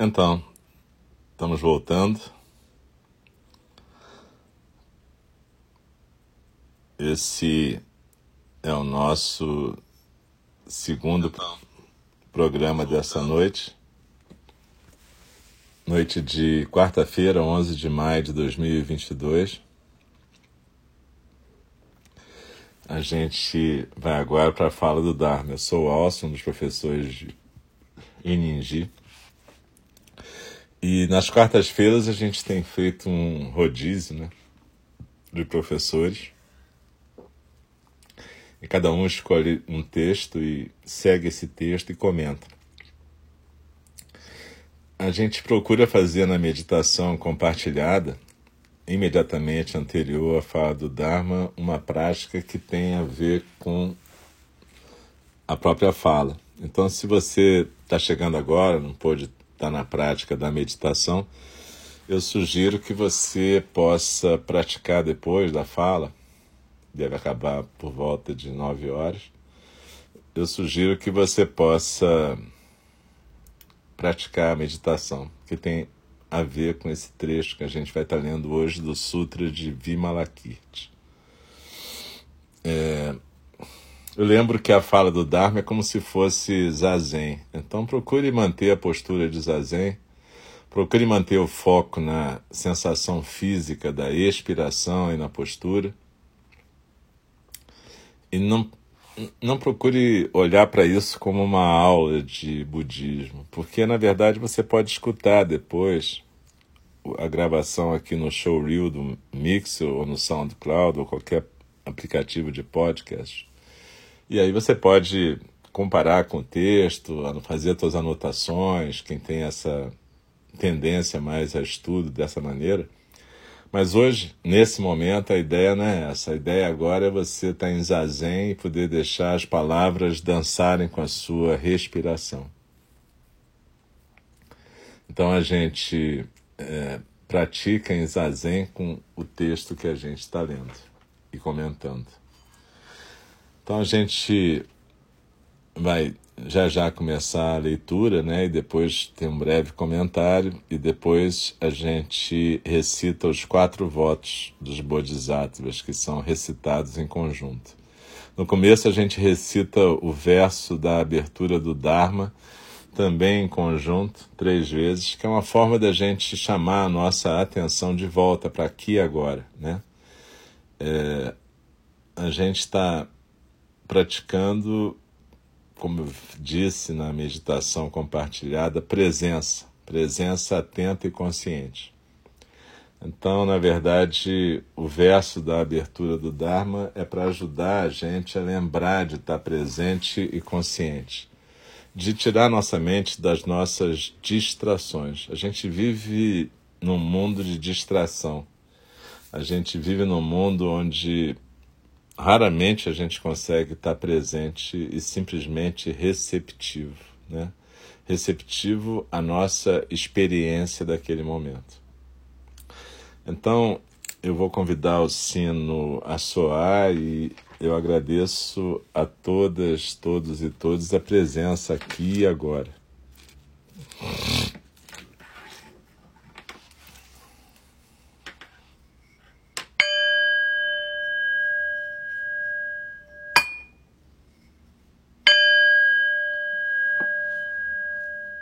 Então, estamos voltando. Esse é o nosso segundo programa dessa noite. Noite de quarta-feira, 11 de maio de 2022. A gente vai agora para a fala do Dharma. Eu sou o Alson, um dos professores de Iningi. E nas quartas-feiras a gente tem feito um rodízio né, de professores. E cada um escolhe um texto e segue esse texto e comenta. A gente procura fazer na meditação compartilhada, imediatamente anterior à fala do Dharma, uma prática que tem a ver com a própria fala. Então, se você está chegando agora, não pôde está na prática da meditação, eu sugiro que você possa praticar depois da fala, deve acabar por volta de nove horas. Eu sugiro que você possa praticar a meditação, que tem a ver com esse trecho que a gente vai estar lendo hoje do Sutra de Vimalakirti. É, eu lembro que a fala do Dharma é como se fosse zazen. Então procure manter a postura de zazen, procure manter o foco na sensação física da expiração e na postura. E não, não procure olhar para isso como uma aula de budismo, porque na verdade você pode escutar depois a gravação aqui no showreel do Mixer ou no SoundCloud ou qualquer aplicativo de podcast e aí você pode comparar com o texto, fazer suas anotações, quem tem essa tendência mais a estudo dessa maneira. Mas hoje, nesse momento, a ideia não é essa. A ideia agora é você estar em zazen e poder deixar as palavras dançarem com a sua respiração. Então a gente é, pratica em zazen com o texto que a gente está lendo e comentando. Então a gente vai já já começar a leitura, né? E depois tem um breve comentário e depois a gente recita os quatro votos dos Bodhisattvas que são recitados em conjunto. No começo a gente recita o verso da abertura do Dharma, também em conjunto, três vezes, que é uma forma da gente chamar a nossa atenção de volta para aqui e agora, né? É, a gente está praticando, como eu disse na meditação compartilhada, presença, presença atenta e consciente. Então, na verdade, o verso da abertura do Dharma é para ajudar a gente a lembrar de estar presente e consciente, de tirar nossa mente das nossas distrações. A gente vive num mundo de distração. A gente vive num mundo onde raramente a gente consegue estar presente e simplesmente receptivo, né? receptivo à nossa experiência daquele momento. Então, eu vou convidar o sino a soar e eu agradeço a todas, todos e todos a presença aqui e agora.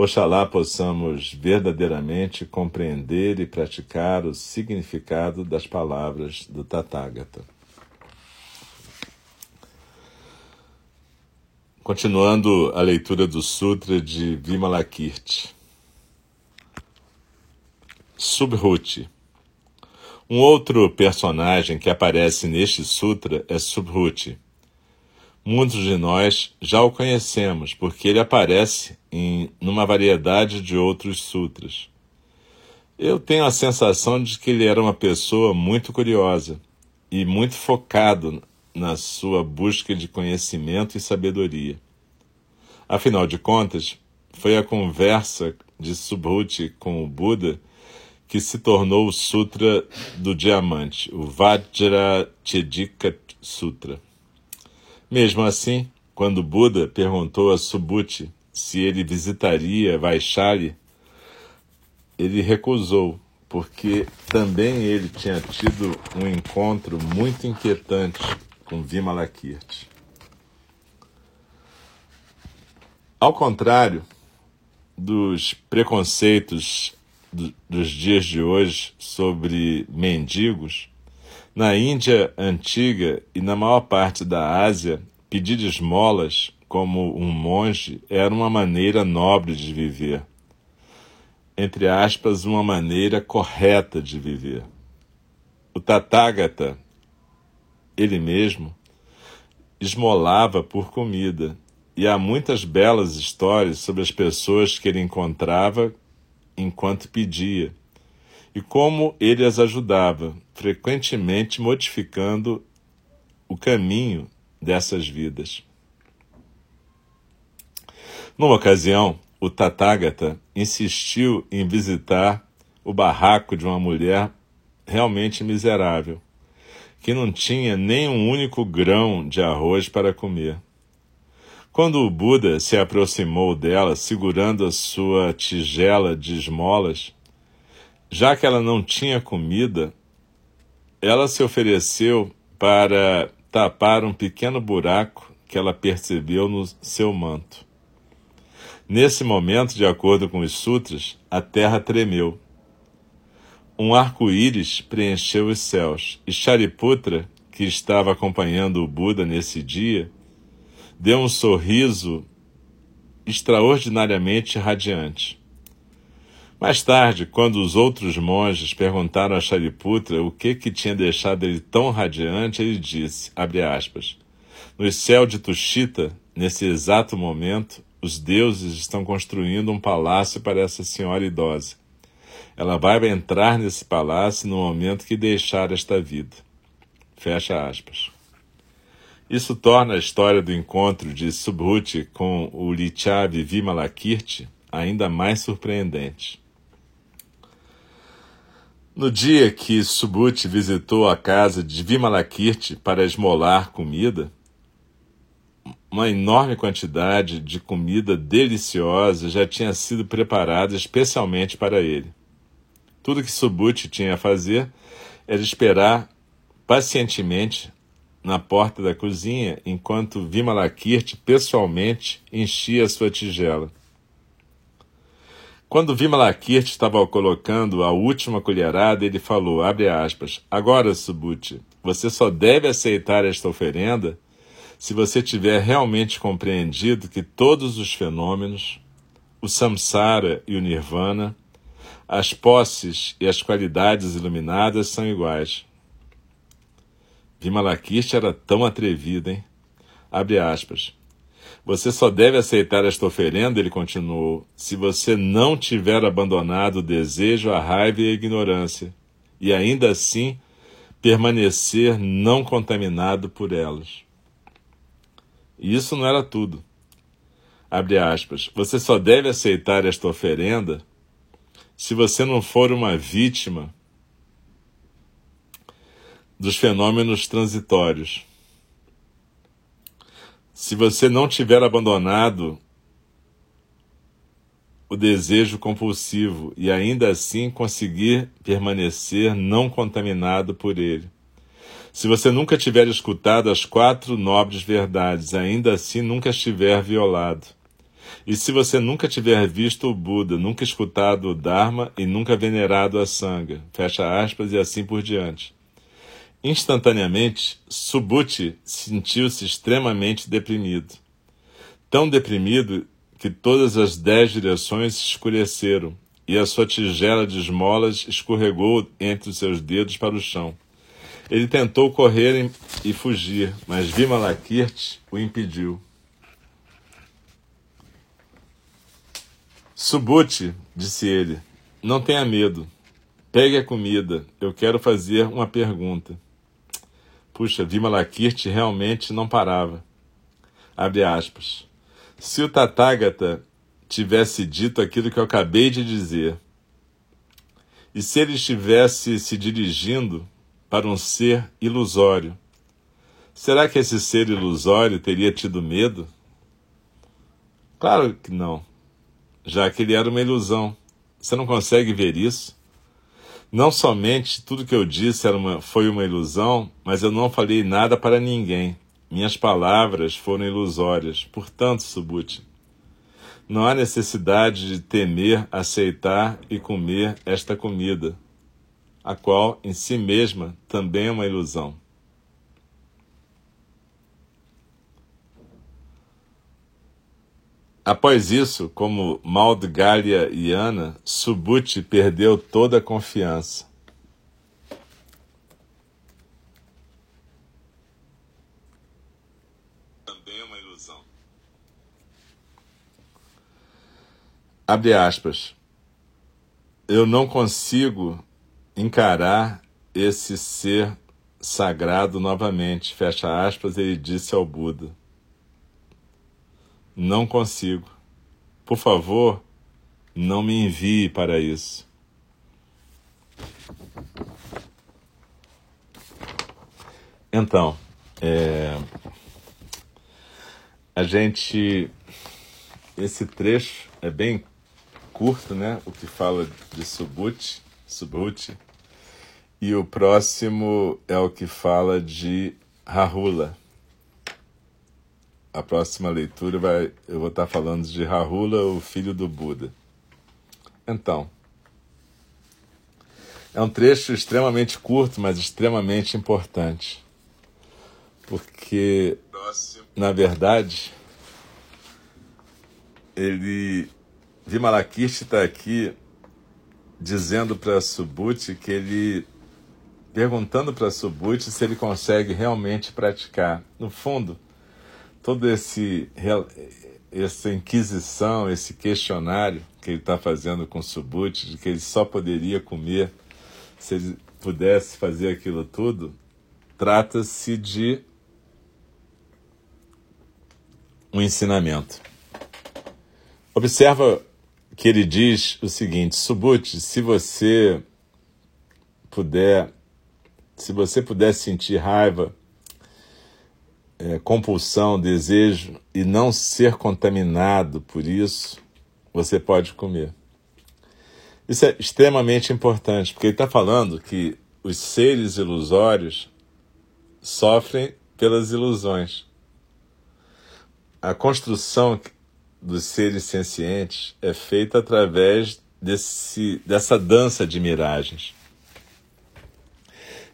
Oxalá possamos verdadeiramente compreender e praticar o significado das palavras do Tathagata. Continuando a leitura do Sutra de Vimalakirti. Subhuti. Um outro personagem que aparece neste sutra é Subhuti. Muitos de nós já o conhecemos, porque ele aparece em numa variedade de outros sutras. Eu tenho a sensação de que ele era uma pessoa muito curiosa e muito focado na sua busca de conhecimento e sabedoria. Afinal de contas, foi a conversa de Subhuti com o Buda que se tornou o Sutra do Diamante, o Vajrachedika Sutra. Mesmo assim, quando Buda perguntou a Subhuti se ele visitaria Vaishali, ele recusou, porque também ele tinha tido um encontro muito inquietante com Vimalakirti. Ao contrário dos preconceitos do, dos dias de hoje sobre mendigos, na Índia antiga e na maior parte da Ásia, pedir esmolas como um monge era uma maneira nobre de viver. Entre aspas, uma maneira correta de viver. O Tathagata, ele mesmo, esmolava por comida, e há muitas belas histórias sobre as pessoas que ele encontrava enquanto pedia, e como ele as ajudava, frequentemente modificando o caminho dessas vidas. Numa ocasião, o Tathagata insistiu em visitar o barraco de uma mulher realmente miserável, que não tinha nem um único grão de arroz para comer. Quando o Buda se aproximou dela, segurando a sua tigela de esmolas, já que ela não tinha comida, ela se ofereceu para tapar um pequeno buraco que ela percebeu no seu manto. Nesse momento, de acordo com os sutras, a terra tremeu. Um arco-íris preencheu os céus, e Shariputra, que estava acompanhando o Buda nesse dia, deu um sorriso extraordinariamente radiante. Mais tarde, quando os outros monges perguntaram a Shariputra o que, que tinha deixado ele tão radiante, ele disse, aspas, no céu de Tushita, nesse exato momento, os deuses estão construindo um palácio para essa senhora idosa. Ela vai entrar nesse palácio no momento que deixar esta vida. Fecha aspas. Isso torna a história do encontro de Subhuti com o Lichavi Vimalakirti ainda mais surpreendente. No dia que Subhuti visitou a casa de Vimalakirti para esmolar comida, uma enorme quantidade de comida deliciosa já tinha sido preparada especialmente para ele. Tudo que Subhuti tinha a fazer era esperar pacientemente na porta da cozinha enquanto Vimalakirti pessoalmente enchia sua tigela. Quando Vimalakirti estava colocando a última colherada, ele falou, abre aspas, agora, Subhuti, você só deve aceitar esta oferenda se você tiver realmente compreendido que todos os fenômenos, o samsara e o nirvana, as posses e as qualidades iluminadas são iguais. Vimalakirti era tão atrevido, hein? Abre aspas. Você só deve aceitar esta oferenda, ele continuou, se você não tiver abandonado o desejo, a raiva e a ignorância, e ainda assim permanecer não contaminado por elas. E isso não era tudo. Abre aspas. Você só deve aceitar esta oferenda se você não for uma vítima dos fenômenos transitórios. Se você não tiver abandonado o desejo compulsivo e ainda assim conseguir permanecer não contaminado por ele. Se você nunca tiver escutado as quatro nobres verdades, ainda assim nunca estiver violado. E se você nunca tiver visto o Buda, nunca escutado o Dharma e nunca venerado a Sangha, fecha aspas e assim por diante. Instantaneamente, Subhuti sentiu-se extremamente deprimido. Tão deprimido que todas as dez direções se escureceram e a sua tigela de esmolas escorregou entre os seus dedos para o chão. Ele tentou correr e fugir, mas Vimalakirti o impediu. Subhuti, disse ele, não tenha medo. Pegue a comida. Eu quero fazer uma pergunta. Puxa, Vimalakirti realmente não parava. Abre aspas. Se o Tathagata tivesse dito aquilo que eu acabei de dizer, e se ele estivesse se dirigindo para um ser ilusório, será que esse ser ilusório teria tido medo? Claro que não, já que ele era uma ilusão. Você não consegue ver isso? Não somente tudo que eu disse uma, foi uma ilusão, mas eu não falei nada para ninguém. Minhas palavras foram ilusórias. Portanto, Subute, não há necessidade de temer, aceitar e comer esta comida, a qual em si mesma também é uma ilusão. Após isso, como Maldgalha e Ana, Subhuti perdeu toda a confiança. Também é uma ilusão. Abre aspas. Eu não consigo encarar esse ser sagrado novamente. Fecha aspas, ele disse ao Buda. Não consigo. Por favor, não me envie para isso. Então, é, a gente. Esse trecho é bem curto, né? O que fala de Subhuti, Subhuti. E o próximo é o que fala de Rahula a próxima leitura vai, eu vou estar falando de Rahula, o filho do Buda. Então, é um trecho extremamente curto, mas extremamente importante. Porque, na verdade, ele. Vimalakirti está aqui dizendo para Subhuti que ele. perguntando para Subhuti se ele consegue realmente praticar. No fundo, todo esse essa inquisição, esse questionário que ele está fazendo com Subut, de que ele só poderia comer se ele pudesse fazer aquilo tudo, trata-se de um ensinamento. Observa que ele diz o seguinte: Subut, se você puder, se você puder sentir raiva é, compulsão, desejo e não ser contaminado por isso, você pode comer. Isso é extremamente importante, porque ele está falando que os seres ilusórios sofrem pelas ilusões. A construção dos seres sencientes é feita através desse, dessa dança de miragens.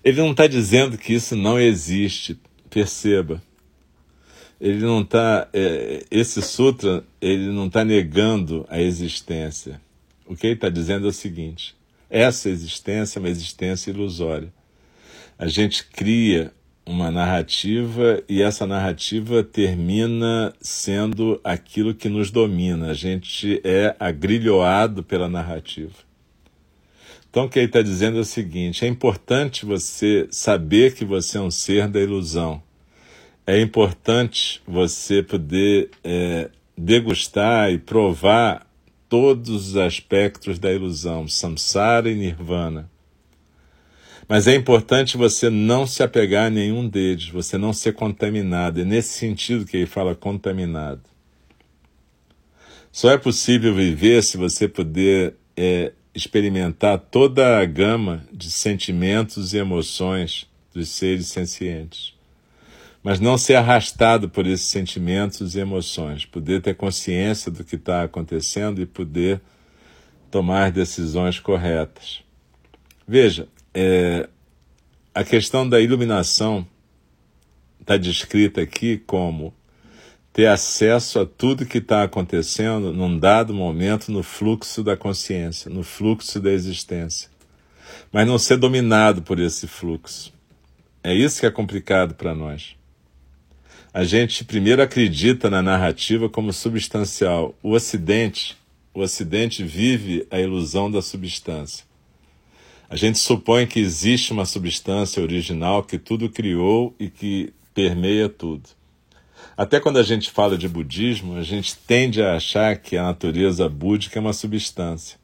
Ele não está dizendo que isso não existe, perceba ele não está é, esse sutra ele não está negando a existência. O que ele está dizendo é o seguinte: essa existência é uma existência ilusória. A gente cria uma narrativa e essa narrativa termina sendo aquilo que nos domina. A gente é agrilhoado pela narrativa. Então, o que ele está dizendo é o seguinte: é importante você saber que você é um ser da ilusão é importante você poder é, degustar e provar todos os aspectos da ilusão, samsara e nirvana. Mas é importante você não se apegar a nenhum deles, você não ser contaminado. É nesse sentido que ele fala contaminado. Só é possível viver se você puder é, experimentar toda a gama de sentimentos e emoções dos seres sencientes. Mas não ser arrastado por esses sentimentos e emoções, poder ter consciência do que está acontecendo e poder tomar decisões corretas. Veja, é, a questão da iluminação está descrita aqui como ter acesso a tudo que está acontecendo num dado momento no fluxo da consciência, no fluxo da existência, mas não ser dominado por esse fluxo. É isso que é complicado para nós. A gente primeiro acredita na narrativa como substancial. O Ocidente, o Ocidente vive a ilusão da substância. A gente supõe que existe uma substância original que tudo criou e que permeia tudo. Até quando a gente fala de budismo, a gente tende a achar que a natureza búdica é uma substância.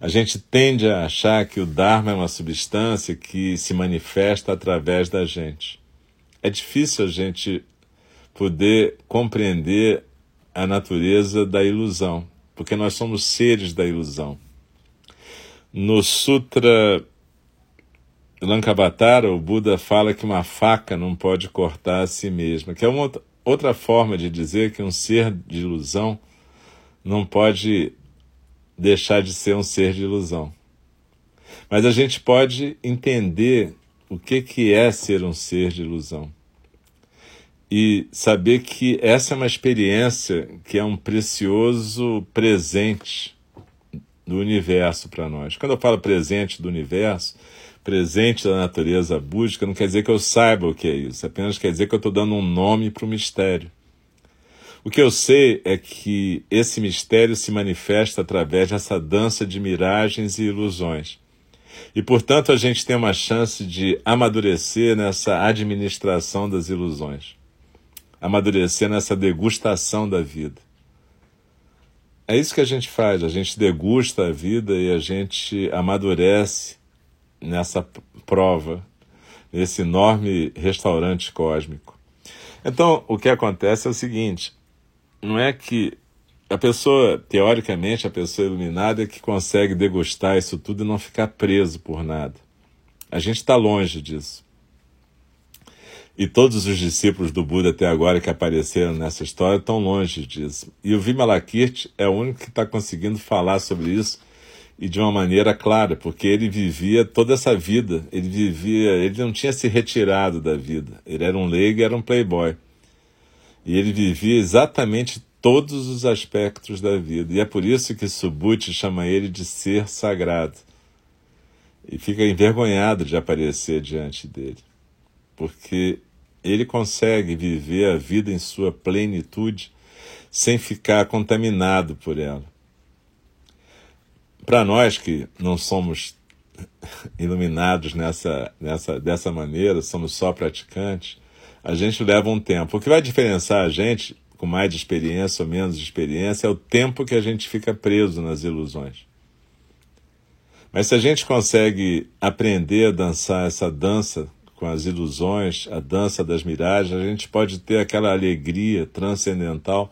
A gente tende a achar que o Dharma é uma substância que se manifesta através da gente. É difícil a gente poder compreender a natureza da ilusão, porque nós somos seres da ilusão. No Sutra Lankavatara, o Buda fala que uma faca não pode cortar a si mesma, que é uma outra forma de dizer que um ser de ilusão não pode deixar de ser um ser de ilusão. Mas a gente pode entender o que, que é ser um ser de ilusão e saber que essa é uma experiência que é um precioso presente do universo para nós. Quando eu falo presente do universo, presente da natureza búdica, não quer dizer que eu saiba o que é isso, apenas quer dizer que eu estou dando um nome para o mistério. O que eu sei é que esse mistério se manifesta através dessa dança de miragens e ilusões. E, portanto, a gente tem uma chance de amadurecer nessa administração das ilusões amadurecer nessa degustação da vida. É isso que a gente faz, a gente degusta a vida e a gente amadurece nessa prova, nesse enorme restaurante cósmico. Então, o que acontece é o seguinte: não é que a pessoa, teoricamente, a pessoa iluminada é que consegue degustar isso tudo e não ficar preso por nada. A gente está longe disso. E todos os discípulos do Buda até agora que apareceram nessa história estão longe disso. E o Vimalakirti é o único que está conseguindo falar sobre isso e de uma maneira clara, porque ele vivia toda essa vida, ele vivia, ele não tinha se retirado da vida. Ele era um leigo, era um playboy. E ele vivia exatamente todos os aspectos da vida. E é por isso que Subhuti chama ele de ser sagrado. E fica envergonhado de aparecer diante dele. Porque ele consegue viver a vida em sua plenitude sem ficar contaminado por ela. Para nós que não somos iluminados nessa, nessa, dessa maneira, somos só praticantes, a gente leva um tempo. O que vai diferenciar a gente, com mais experiência ou menos experiência, é o tempo que a gente fica preso nas ilusões. Mas se a gente consegue aprender a dançar essa dança com as ilusões, a dança das miragens, a gente pode ter aquela alegria transcendental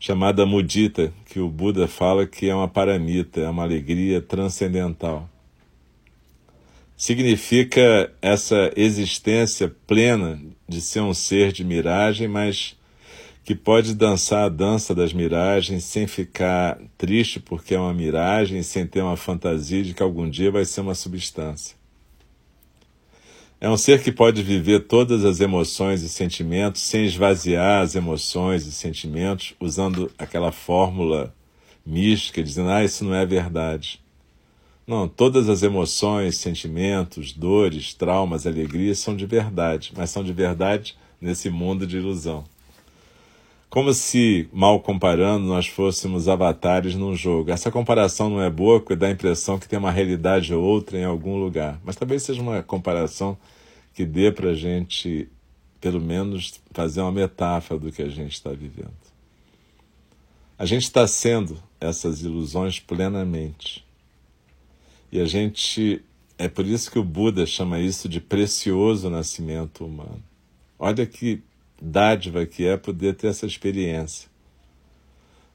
chamada mudita, que o Buda fala que é uma paramita, é uma alegria transcendental. Significa essa existência plena de ser um ser de miragem, mas que pode dançar a dança das miragens sem ficar triste porque é uma miragem, sem ter uma fantasia de que algum dia vai ser uma substância. É um ser que pode viver todas as emoções e sentimentos sem esvaziar as emoções e sentimentos usando aquela fórmula mística dizendo: ah, isso não é verdade. Não, todas as emoções, sentimentos, dores, traumas, alegrias são de verdade, mas são de verdade nesse mundo de ilusão. Como se, mal comparando, nós fôssemos avatares num jogo. Essa comparação não é boa porque dá a impressão que tem uma realidade ou outra em algum lugar. Mas talvez seja uma comparação que dê para a gente, pelo menos, fazer uma metáfora do que a gente está vivendo. A gente está sendo essas ilusões plenamente. E a gente. É por isso que o Buda chama isso de precioso nascimento humano. Olha que dádiva que é poder ter essa experiência.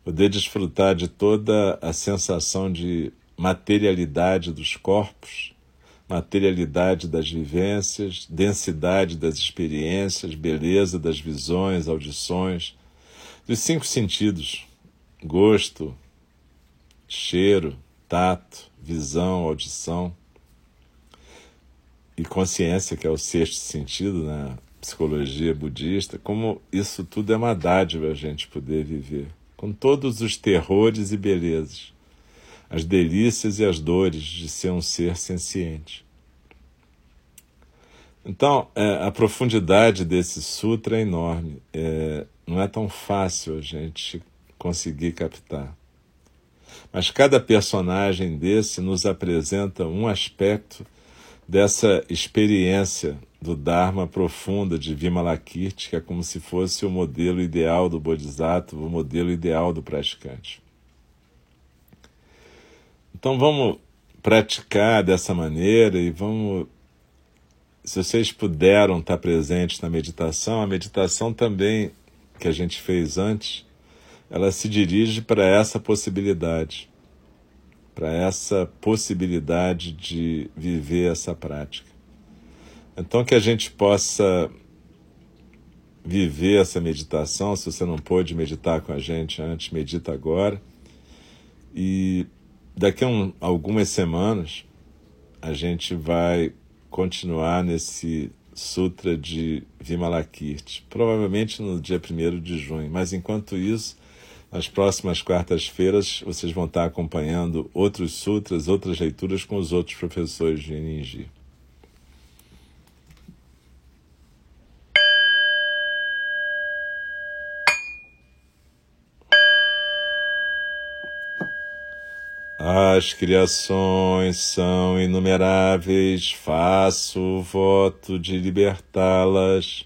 Poder desfrutar de toda a sensação de materialidade dos corpos, materialidade das vivências, densidade das experiências, beleza das visões, audições, dos cinco sentidos: gosto, cheiro, tato, visão, audição e consciência, que é o sexto sentido na psicologia budista, como isso tudo é uma dádiva a gente poder viver, com todos os terrores e belezas, as delícias e as dores de ser um ser senciente. Então, é, a profundidade desse sutra é enorme. É, não é tão fácil a gente conseguir captar. Mas cada personagem desse nos apresenta um aspecto dessa experiência do Dharma profunda de Vimalakirti, que é como se fosse o modelo ideal do Bodhisattva, o modelo ideal do praticante. Então vamos praticar dessa maneira e vamos. Se vocês puderam estar presentes na meditação, a meditação também que a gente fez antes, ela se dirige para essa possibilidade para essa possibilidade de viver essa prática. Então, que a gente possa viver essa meditação. Se você não pôde meditar com a gente antes, medita agora. E daqui a um, algumas semanas a gente vai continuar nesse Sutra de Vimalakirti, provavelmente no dia 1 de junho. Mas enquanto isso, nas próximas quartas-feiras, vocês vão estar acompanhando outros sutras, outras leituras com os outros professores de Ninji. As criações são inumeráveis, faço o voto de libertá-las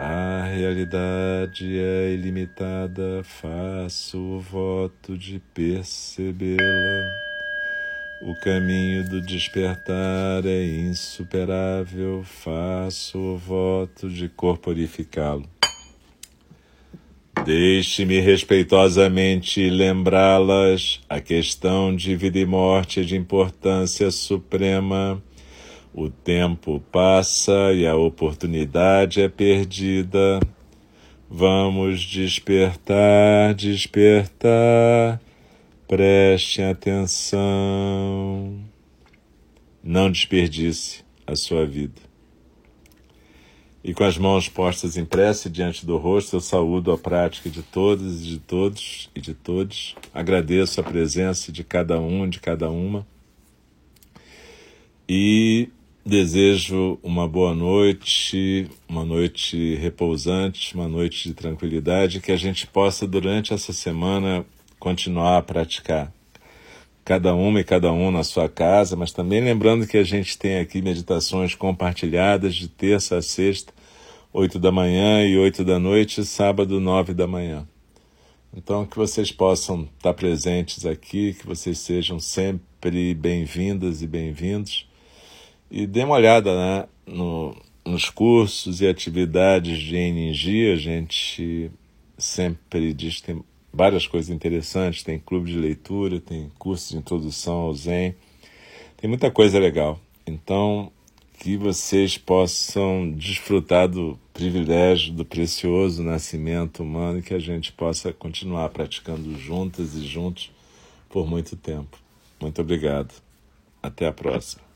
A realidade é ilimitada, faço o voto de percebê-la. O caminho do despertar é insuperável, faço o voto de corporificá-lo. Deixe-me respeitosamente lembrá-las, a questão de vida e morte é de importância suprema o tempo passa e a oportunidade é perdida. Vamos despertar, despertar. Preste atenção. Não desperdice a sua vida. E com as mãos postas em prece diante do rosto, eu saúdo a prática de todos e de todos e de todos. Agradeço a presença de cada um, de cada uma. E Desejo uma boa noite, uma noite repousante, uma noite de tranquilidade, que a gente possa, durante essa semana, continuar a praticar. Cada uma e cada um na sua casa, mas também lembrando que a gente tem aqui meditações compartilhadas de terça a sexta, oito da manhã e oito da noite, sábado, nove da manhã. Então, que vocês possam estar presentes aqui, que vocês sejam sempre bem-vindas e bem-vindos e dê uma olhada né, no, nos cursos e atividades de energia, a gente sempre diz que tem várias coisas interessantes, tem clube de leitura, tem curso de introdução ao Zen, tem muita coisa legal. Então, que vocês possam desfrutar do privilégio, do precioso nascimento humano e que a gente possa continuar praticando juntas e juntos por muito tempo. Muito obrigado. Até a próxima.